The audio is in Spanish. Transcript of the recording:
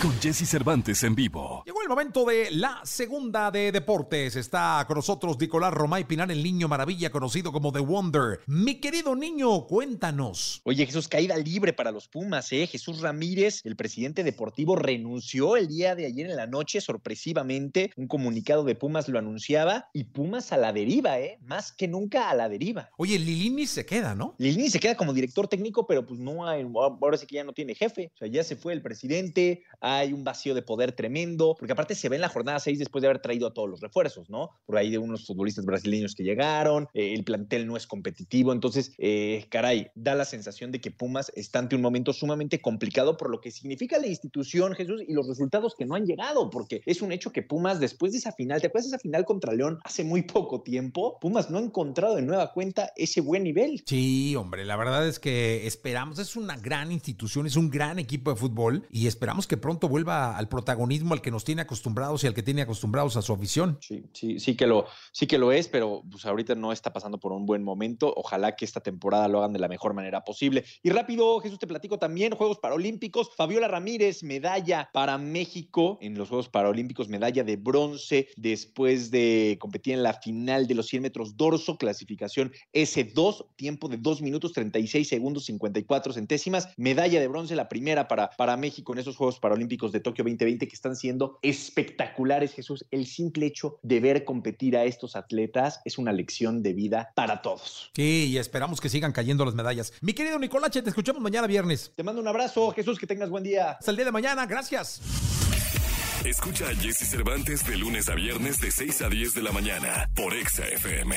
Con Jesse Cervantes en vivo. Llegó el momento de la segunda de deportes. Está con nosotros Nicolás Romay Pinar, el niño maravilla conocido como The Wonder. Mi querido niño, cuéntanos. Oye, Jesús, caída libre para los Pumas, ¿eh? Jesús Ramírez, el presidente deportivo, renunció el día de ayer en la noche, sorpresivamente. Un comunicado de Pumas lo anunciaba y Pumas a la deriva, ¿eh? Más que nunca a la deriva. Oye, Lilini se queda, ¿no? Lilini se queda como director técnico, pero pues no hay, ahora sí que ya no tiene jefe. O sea, ya se fue el presidente, hay un vacío de poder tremendo, porque aparte se ve en la jornada 6 después de haber traído a todos los refuerzos, ¿no? Por ahí de unos futbolistas brasileños que llegaron, eh, el plantel no es competitivo, entonces, eh, caray, da la sensación de que Pumas está ante un momento sumamente complicado por lo que significa la institución, Jesús, y los resultados que no han llegado, porque es un hecho que Pumas, después de esa final, ¿te acuerdas de esa final contra León hace muy poco tiempo? Pumas no ha encontrado de nueva cuenta ese buen nivel. Sí, hombre, la verdad es que esperamos, es una gran institución, es un gran equipo de fútbol y esperamos que pronto vuelva al protagonismo al que nos tiene acostumbrados y al que tiene acostumbrados a su afición. Sí, sí, sí que lo, sí que lo es, pero pues ahorita no está pasando por un buen momento. Ojalá que esta temporada lo hagan de la mejor manera posible. Y rápido, Jesús, te platico también, Juegos Paralímpicos. Fabiola Ramírez, medalla para México en los Juegos Paralímpicos, medalla de bronce después de competir en la final de los 100 metros dorso, clasificación S2, tiempo de 2 minutos 36 segundos 54 centésimas. Medalla de bronce, la primera para, para México en esos Juegos Paralímpicos de Tokio 2020 que están siendo espectaculares, Jesús. El simple hecho de ver competir a estos atletas es una lección de vida para todos. Sí, y esperamos que sigan cayendo las medallas. Mi querido Nicolache, te escuchamos mañana viernes. Te mando un abrazo, Jesús, que tengas buen día. Hasta el día de mañana, gracias. Escucha a Jesse Cervantes de lunes a viernes de 6 a 10 de la mañana por Exa FM.